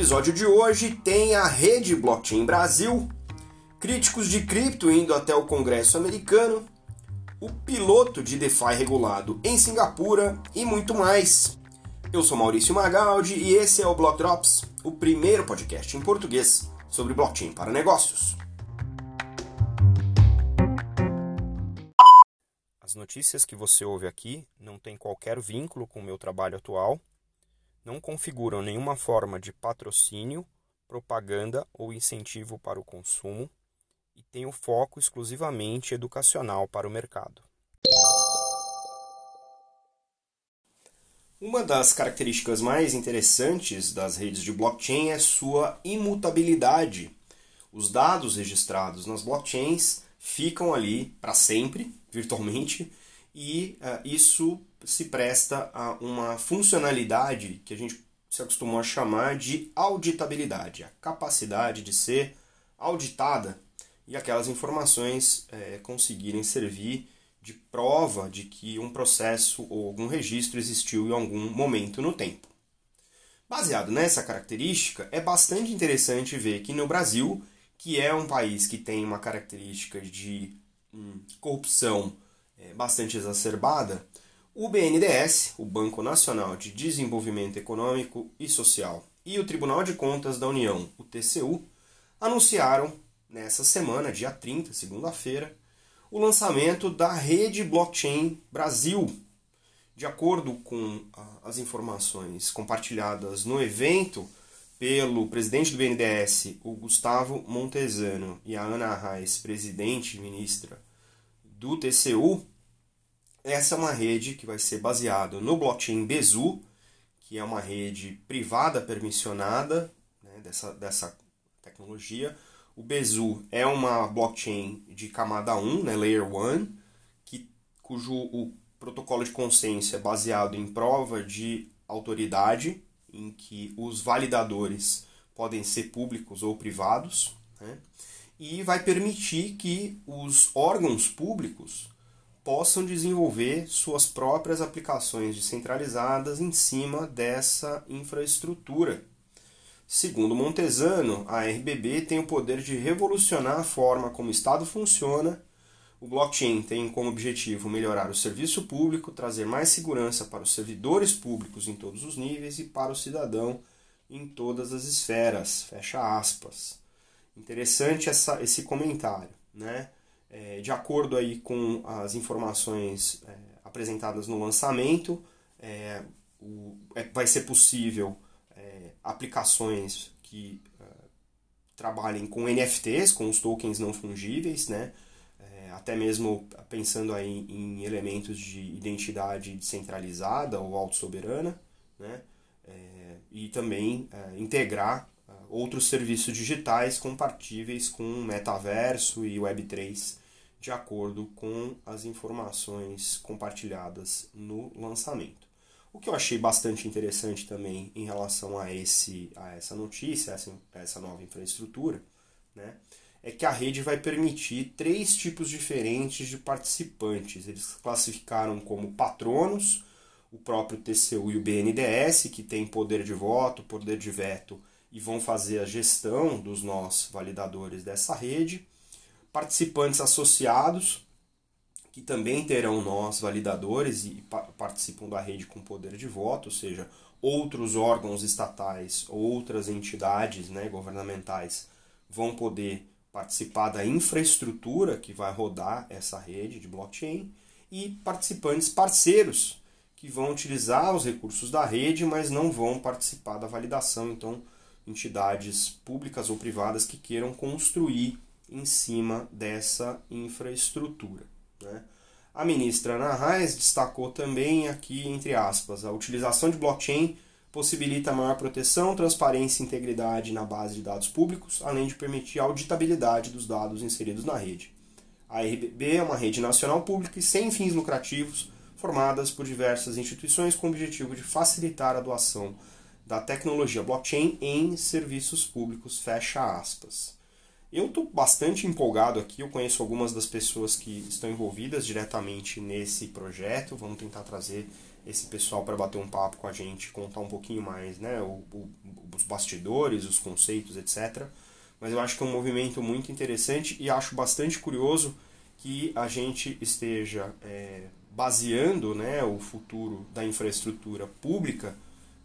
episódio de hoje tem a rede Blockchain Brasil, críticos de cripto indo até o Congresso americano, o piloto de DeFi regulado em Singapura e muito mais. Eu sou Maurício Magaldi e esse é o Block Drops, o primeiro podcast em português sobre blockchain para negócios. As notícias que você ouve aqui não têm qualquer vínculo com o meu trabalho atual não configuram nenhuma forma de patrocínio, propaganda ou incentivo para o consumo e têm o foco exclusivamente educacional para o mercado. Uma das características mais interessantes das redes de blockchain é sua imutabilidade. Os dados registrados nas blockchains ficam ali para sempre, virtualmente, e uh, isso se presta a uma funcionalidade que a gente se acostumou a chamar de auditabilidade, a capacidade de ser auditada e aquelas informações é, conseguirem servir de prova de que um processo ou algum registro existiu em algum momento no tempo. Baseado nessa característica, é bastante interessante ver que no Brasil, que é um país que tem uma característica de hum, corrupção é, bastante exacerbada, o BNDES, o Banco Nacional de Desenvolvimento Econômico e Social, e o Tribunal de Contas da União, o TCU, anunciaram nessa semana, dia 30, segunda-feira, o lançamento da rede Blockchain Brasil. De acordo com as informações compartilhadas no evento pelo presidente do BNDES, o Gustavo Montesano, e a Ana Reis, presidente e ministra do TCU, essa é uma rede que vai ser baseada no blockchain Bezu, que é uma rede privada permissionada né, dessa, dessa tecnologia. O Bezu é uma blockchain de camada 1, né, Layer 1, que, cujo o protocolo de consciência é baseado em prova de autoridade, em que os validadores podem ser públicos ou privados, né, e vai permitir que os órgãos públicos possam desenvolver suas próprias aplicações descentralizadas em cima dessa infraestrutura. Segundo Montesano, a RBB tem o poder de revolucionar a forma como o Estado funciona. O blockchain tem como objetivo melhorar o serviço público, trazer mais segurança para os servidores públicos em todos os níveis e para o cidadão em todas as esferas. Fecha aspas. Interessante essa, esse comentário, né? É, de acordo aí com as informações é, apresentadas no lançamento, é, o, é, vai ser possível é, aplicações que é, trabalhem com NFTs, com os tokens não fungíveis, né? até mesmo pensando aí em elementos de identidade descentralizada ou autossoberana, né? e também integrar outros serviços digitais compatíveis com metaverso e Web3 de acordo com as informações compartilhadas no lançamento. O que eu achei bastante interessante também em relação a, esse, a essa notícia, essa, essa nova infraestrutura, né, é que a rede vai permitir três tipos diferentes de participantes. Eles classificaram como patronos, o próprio TCU e o BNDES, que têm poder de voto, poder de veto e vão fazer a gestão dos nós validadores dessa rede participantes associados, que também terão nós validadores e participam da rede com poder de voto, ou seja, outros órgãos estatais, outras entidades né, governamentais vão poder participar da infraestrutura que vai rodar essa rede de blockchain e participantes parceiros que vão utilizar os recursos da rede, mas não vão participar da validação. Então, entidades públicas ou privadas que queiram construir em cima dessa infraestrutura. Né? A ministra Ana Reis destacou também aqui, entre aspas, a utilização de blockchain possibilita maior proteção, transparência e integridade na base de dados públicos, além de permitir a auditabilidade dos dados inseridos na rede. A RBB é uma rede nacional pública e sem fins lucrativos, formadas por diversas instituições com o objetivo de facilitar a doação da tecnologia blockchain em serviços públicos, fecha aspas. Eu estou bastante empolgado aqui, eu conheço algumas das pessoas que estão envolvidas diretamente nesse projeto. Vamos tentar trazer esse pessoal para bater um papo com a gente, contar um pouquinho mais né, o, o, os bastidores, os conceitos, etc. Mas eu acho que é um movimento muito interessante e acho bastante curioso que a gente esteja é, baseando né, o futuro da infraestrutura pública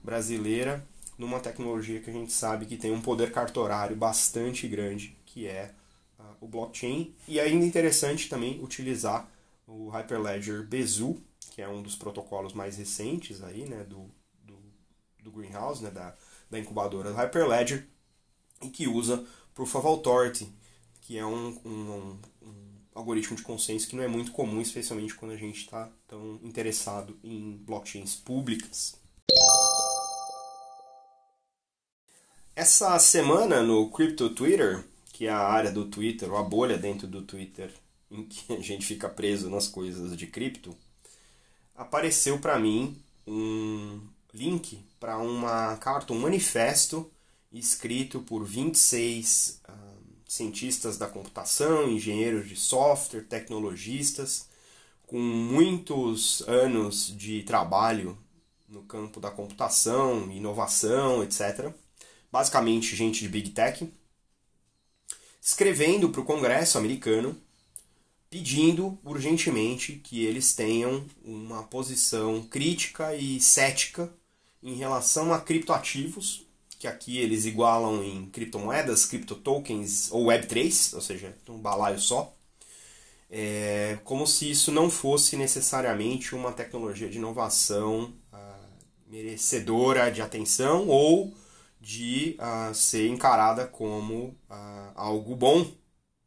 brasileira numa tecnologia que a gente sabe que tem um poder cartorário bastante grande, que é uh, o blockchain. E ainda interessante também utilizar o Hyperledger Bezu, que é um dos protocolos mais recentes aí, né, do, do, do Greenhouse, né, da, da incubadora do Hyperledger, e que usa Proof of Authority, que é um, um, um algoritmo de consenso que não é muito comum, especialmente quando a gente está tão interessado em blockchains públicas. Essa semana no Crypto Twitter, que é a área do Twitter, ou a bolha dentro do Twitter, em que a gente fica preso nas coisas de cripto, apareceu para mim um link para uma carta, um manifesto escrito por 26 uh, ah, cientistas da computação, engenheiros de software, tecnologistas, com muitos anos de trabalho no campo da computação, inovação, etc basicamente gente de Big Tech, escrevendo para o Congresso americano pedindo urgentemente que eles tenham uma posição crítica e cética em relação a criptoativos, que aqui eles igualam em criptomoedas, criptotokens ou Web3, ou seja, um balaio só, é, como se isso não fosse necessariamente uma tecnologia de inovação ah, merecedora de atenção ou de uh, ser encarada como uh, algo bom,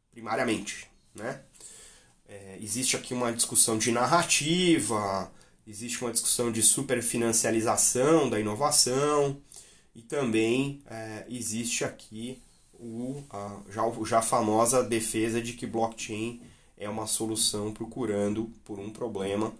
primariamente. Né? É, existe aqui uma discussão de narrativa, existe uma discussão de superfinancialização da inovação e também é, existe aqui o, a, já, já famosa defesa de que blockchain é uma solução procurando por um problema,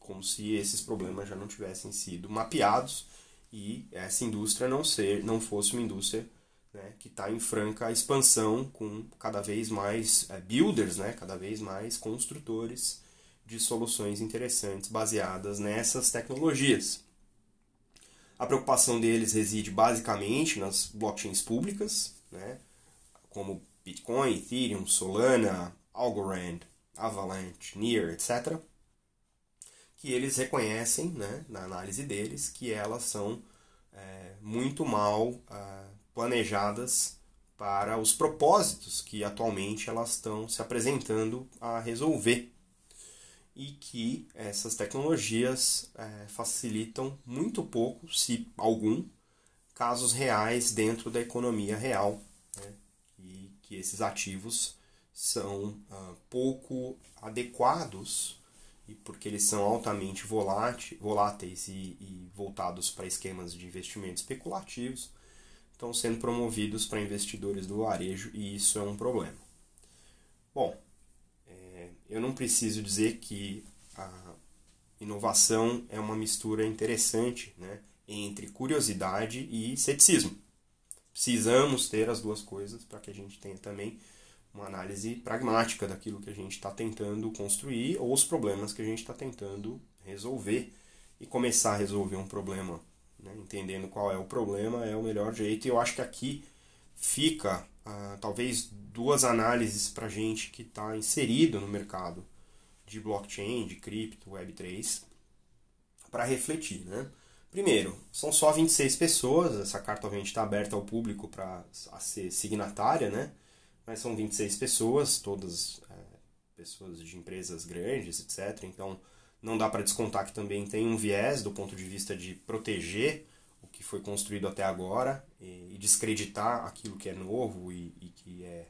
como se esses problemas já não tivessem sido mapeados e essa indústria não ser não fosse uma indústria né, que está em franca expansão com cada vez mais é, builders, né, cada vez mais construtores de soluções interessantes baseadas nessas tecnologias. A preocupação deles reside basicamente nas blockchains públicas, né, como Bitcoin, Ethereum, Solana, Algorand, Avalanche, Near, etc que eles reconhecem, né, na análise deles, que elas são é, muito mal é, planejadas para os propósitos que atualmente elas estão se apresentando a resolver e que essas tecnologias é, facilitam muito pouco, se algum, casos reais dentro da economia real né? e que esses ativos são uh, pouco adequados e porque eles são altamente voláteis e, e voltados para esquemas de investimento especulativos, estão sendo promovidos para investidores do varejo e isso é um problema. Bom, é, eu não preciso dizer que a inovação é uma mistura interessante né, entre curiosidade e ceticismo. Precisamos ter as duas coisas para que a gente tenha também uma análise pragmática daquilo que a gente está tentando construir ou os problemas que a gente está tentando resolver. E começar a resolver um problema, né, entendendo qual é o problema, é o melhor jeito. E eu acho que aqui fica uh, talvez duas análises para gente que está inserido no mercado de blockchain, de cripto, Web3, para refletir. Né? Primeiro, são só 26 pessoas, essa carta obviamente está aberta ao público para ser signatária, né? Mas são 26 pessoas, todas é, pessoas de empresas grandes, etc. Então não dá para descontar que também tem um viés do ponto de vista de proteger o que foi construído até agora e, e descreditar aquilo que é novo e, e, que é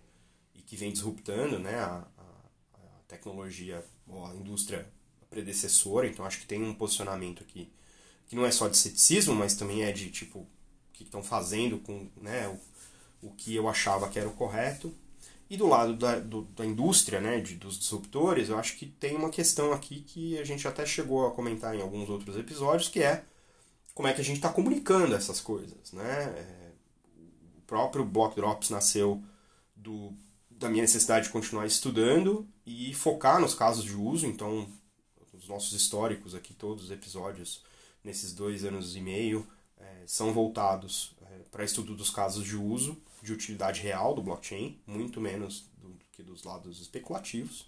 e que vem disruptando, né, a, a, tecnologia ou a indústria predecessora. Então acho que tem um posicionamento aqui que não é só de ceticismo, mas também é de tipo o que estão fazendo com, né, o, o que eu achava que era o correto e do lado da, do, da indústria, né, de, dos disruptores, eu acho que tem uma questão aqui que a gente até chegou a comentar em alguns outros episódios, que é como é que a gente está comunicando essas coisas. Né? É, o próprio Block Drops nasceu do da minha necessidade de continuar estudando e focar nos casos de uso. Então, os nossos históricos aqui, todos os episódios nesses dois anos e meio, é, são voltados para estudo dos casos de uso, de utilidade real do blockchain, muito menos do, do que dos lados especulativos.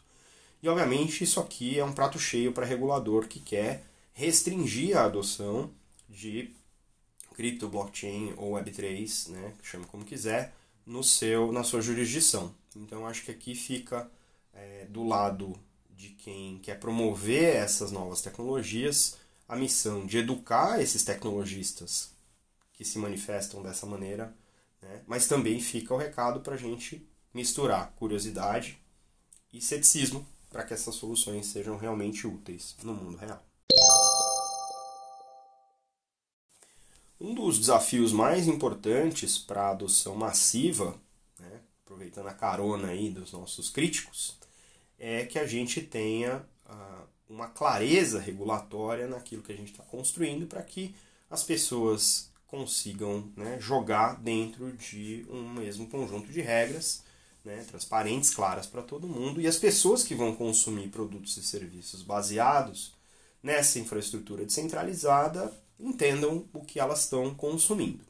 E, obviamente, isso aqui é um prato cheio para regulador que quer restringir a adoção de cripto, blockchain ou Web3, né, chame como quiser, no seu, na sua jurisdição. Então acho que aqui fica é, do lado de quem quer promover essas novas tecnologias a missão de educar esses tecnologistas que se manifestam dessa maneira, né? mas também fica o recado para a gente misturar curiosidade e ceticismo para que essas soluções sejam realmente úteis no mundo real. Um dos desafios mais importantes para a adoção massiva, né, aproveitando a carona aí dos nossos críticos, é que a gente tenha uh, uma clareza regulatória naquilo que a gente está construindo para que as pessoas consigam né, jogar dentro de um mesmo conjunto de regras né, transparentes, claras para todo mundo, e as pessoas que vão consumir produtos e serviços baseados nessa infraestrutura descentralizada entendam o que elas estão consumindo.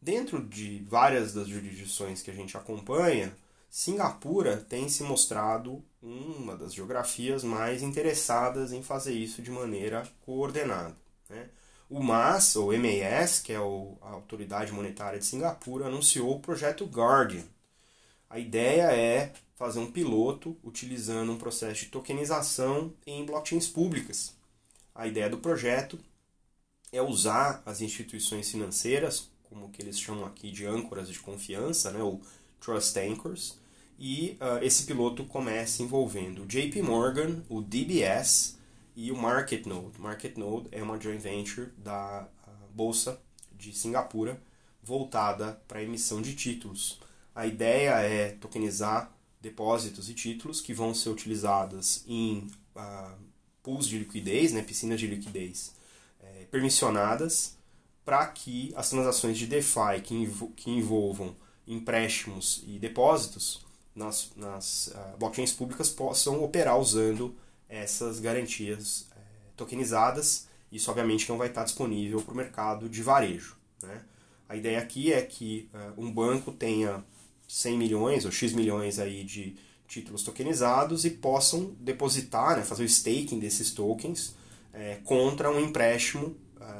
Dentro de várias das jurisdições que a gente acompanha, Singapura tem se mostrado uma das geografias mais interessadas em fazer isso de maneira coordenada. Né? O MAS, ou MAS, que é a Autoridade Monetária de Singapura, anunciou o projeto Guardian. A ideia é fazer um piloto utilizando um processo de tokenização em blockchains públicas. A ideia do projeto é usar as instituições financeiras, como que eles chamam aqui de âncoras de confiança, né, ou trust anchors, e uh, esse piloto começa envolvendo o JP Morgan, o DBS e o MarketNode. MarketNode é uma joint venture da Bolsa de Singapura voltada para a emissão de títulos. A ideia é tokenizar depósitos e títulos que vão ser utilizados em uh, pools de liquidez, né, piscinas de liquidez, é, permissionadas para que as transações de DeFi que, envol que envolvam empréstimos e depósitos nas, nas uh, blockchains públicas possam operar usando essas garantias é, tokenizadas. Isso, obviamente, não vai estar disponível para o mercado de varejo. Né? A ideia aqui é que uh, um banco tenha 100 milhões ou X milhões aí de títulos tokenizados e possam depositar, né, fazer o staking desses tokens é, contra um empréstimo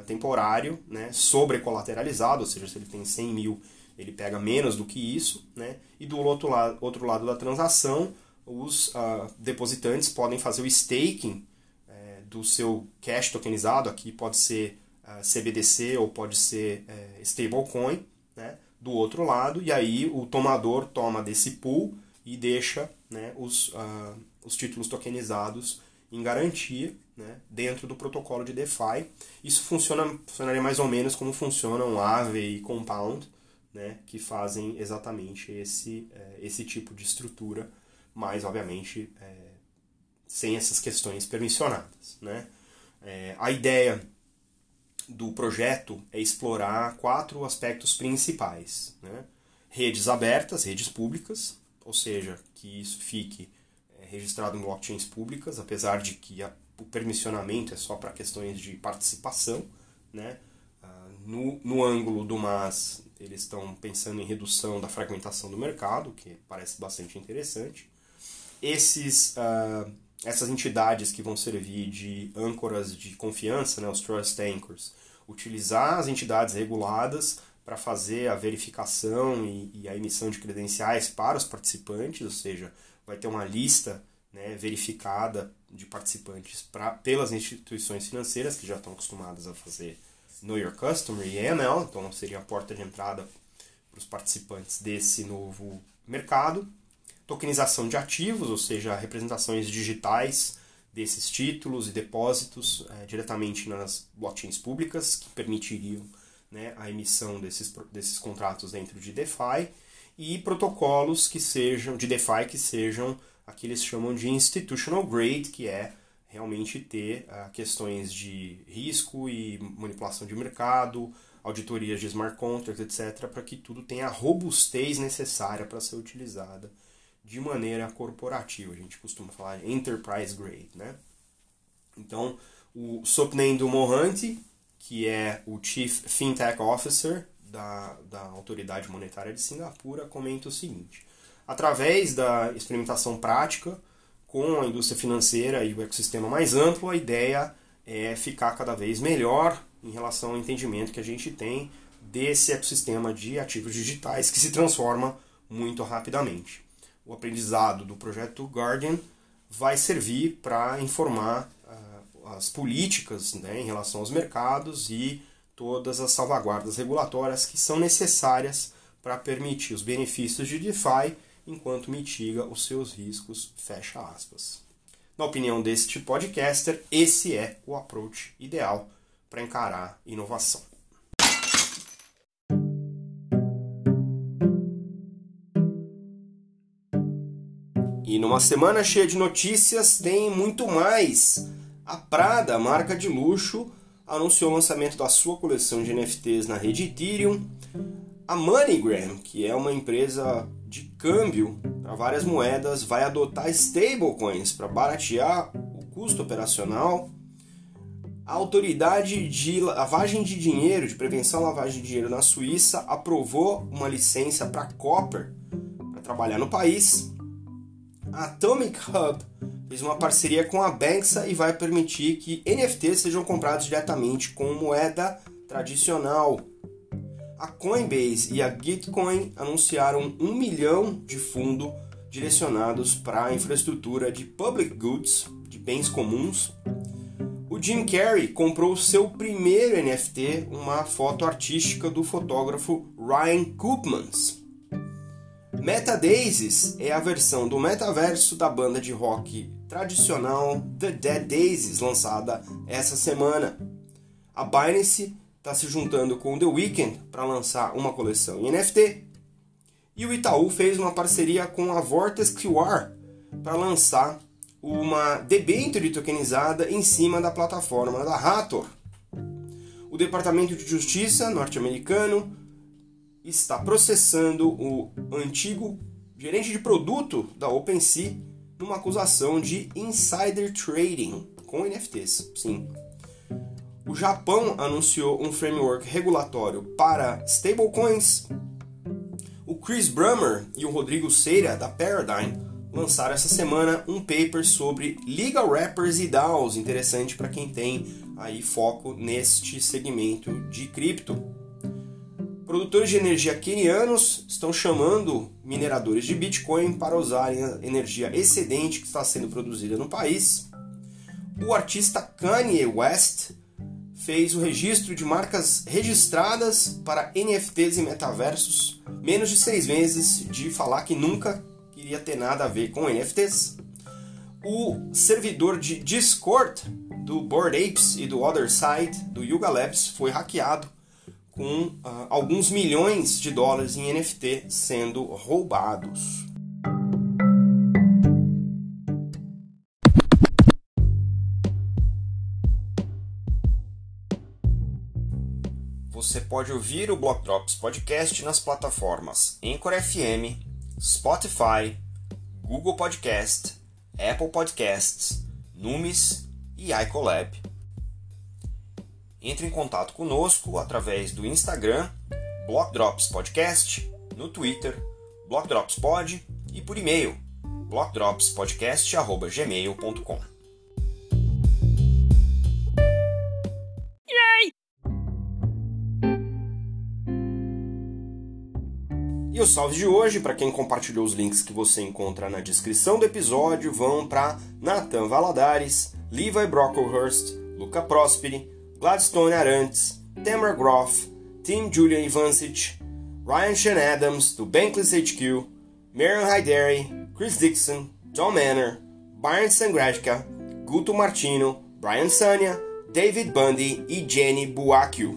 temporário, né, sobrecolateralizado, ou seja, se ele tem 100 mil, ele pega menos do que isso, né, e do outro lado, outro lado da transação, os uh, depositantes podem fazer o staking é, do seu cash tokenizado, aqui pode ser uh, ah, CBDC ou pode ser é, stablecoin, né, do outro lado, e aí o tomador toma desse pool e deixa né, os, uh, os títulos tokenizados em garantia né, dentro do protocolo de DeFi. Isso funciona, funcionaria mais ou menos como funcionam Aave e Compound, né, que fazem exatamente esse, é, esse tipo de estrutura, mas obviamente é, sem essas questões permissionadas. Né? É, a ideia do projeto é explorar quatro aspectos principais. Né? Redes abertas, redes públicas, ou seja, que isso fique registrado em blockchains públicas, apesar de que a, o permissionamento é só para questões de participação. Né? Uh, no, no ângulo do MAS, eles estão pensando em redução da fragmentação do mercado, que parece bastante interessante. Esses, uh, essas entidades que vão servir de âncoras de confiança, né, os trust anchors, utilizar as entidades reguladas para fazer a verificação e, e, a emissão de credenciais para os participantes, ou seja, vai ter uma lista né, verificada de participantes pra, pelas instituições financeiras que já estão acostumadas a fazer Know Your Customer e AML, então seria a porta de entrada para os participantes desse novo mercado. Tokenização de ativos, ou seja, representações digitais desses títulos e depósitos é, diretamente nas blockchains públicas, que permitiriam né, a emissão desses, desses contratos dentro de DeFi e protocolos que sejam de DeFi que sejam aqui eles chamam de institutional grade, que é realmente ter uh, questões de risco e manipulação de mercado, auditorias de smart contracts, etc., para que tudo tenha a robustez necessária para ser utilizada de maneira corporativa. A gente costuma falar enterprise grade, né? Então, o Sopnendo Mohanty, que é o Chief Fintech Officer da, da Autoridade Monetária de Singapura, comenta o seguinte: através da experimentação prática com a indústria financeira e o ecossistema mais amplo, a ideia é ficar cada vez melhor em relação ao entendimento que a gente tem desse ecossistema de ativos digitais que se transforma muito rapidamente. O aprendizado do projeto Guardian vai servir para informar uh, as políticas né, em relação aos mercados e todas as salvaguardas regulatórias que são necessárias para permitir os benefícios de DeFi enquanto mitiga os seus riscos, fecha aspas. Na opinião deste podcaster, esse é o approach ideal para encarar inovação. Numa semana cheia de notícias, tem muito mais. A Prada, marca de luxo, anunciou o lançamento da sua coleção de NFTs na rede Ethereum. A MoneyGram, que é uma empresa de câmbio para várias moedas, vai adotar stablecoins para baratear o custo operacional. A autoridade de lavagem de dinheiro, de prevenção à lavagem de dinheiro na Suíça, aprovou uma licença para Copper para trabalhar no país. A Atomic Hub fez uma parceria com a Banxa e vai permitir que NFTs sejam comprados diretamente com moeda tradicional a Coinbase e a Gitcoin anunciaram um milhão de fundos direcionados para a infraestrutura de public goods, de bens comuns. O Jim Carrey comprou seu primeiro NFT, uma foto artística do fotógrafo Ryan Koopmans. MetaDaisies é a versão do metaverso da banda de rock tradicional The Dead Daisies, lançada essa semana. A Binance está se juntando com The Weeknd para lançar uma coleção em NFT. E o Itaú fez uma parceria com a Vortex QR para lançar uma debênture tokenizada em cima da plataforma da Hathor. O Departamento de Justiça norte-americano está processando o antigo gerente de produto da OpenSea numa acusação de insider trading com NFTs. Sim, o Japão anunciou um framework regulatório para stablecoins. O Chris Brummer e o Rodrigo Seira, da Paradigm, lançaram essa semana um paper sobre legal wrappers e DAOs, interessante para quem tem aí foco neste segmento de cripto. Produtores de energia quenianos estão chamando mineradores de Bitcoin para usarem a energia excedente que está sendo produzida no país. O artista Kanye West fez o registro de marcas registradas para NFTs e metaversos, menos de seis meses de falar que nunca queria ter nada a ver com NFTs. O servidor de Discord do Bored Apes e do Other Side do Yuga Labs foi hackeado com uh, alguns milhões de dólares em NFT sendo roubados. Você pode ouvir o Block Drops Podcast nas plataformas Anchor FM, Spotify, Google Podcast, Apple Podcasts, Numis e iColab. Entre em contato conosco através do Instagram, Block Drops Podcast, no Twitter, Block Drops Pod e por e-mail, blockdropspodcast.gmail.com. os salves de hoje, para quem compartilhou os links que você encontra na descrição do episódio, vão para Nathan Valadares, Levi Brocklehurst, Luca Prosperi, Gladstone Arantes, Tamara Groff, Tim Julian Ivancic, Ryan Sean Adams, do Bankless HQ, Marion Haideri, Chris Dixon, Tom Manor, Byron Sangratka, Guto Martino, Brian Sania, David Bundy e Jenny Buacchio.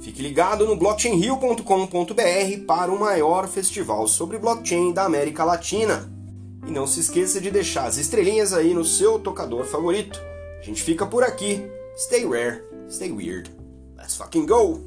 Fique ligado no blockchainrio.com.br para o maior festival sobre blockchain da América Latina. E não se esqueça de deixar as estrelinhas aí no seu tocador favorito. A gente fica por aqui. Stay rare, stay weird. Let's fucking go!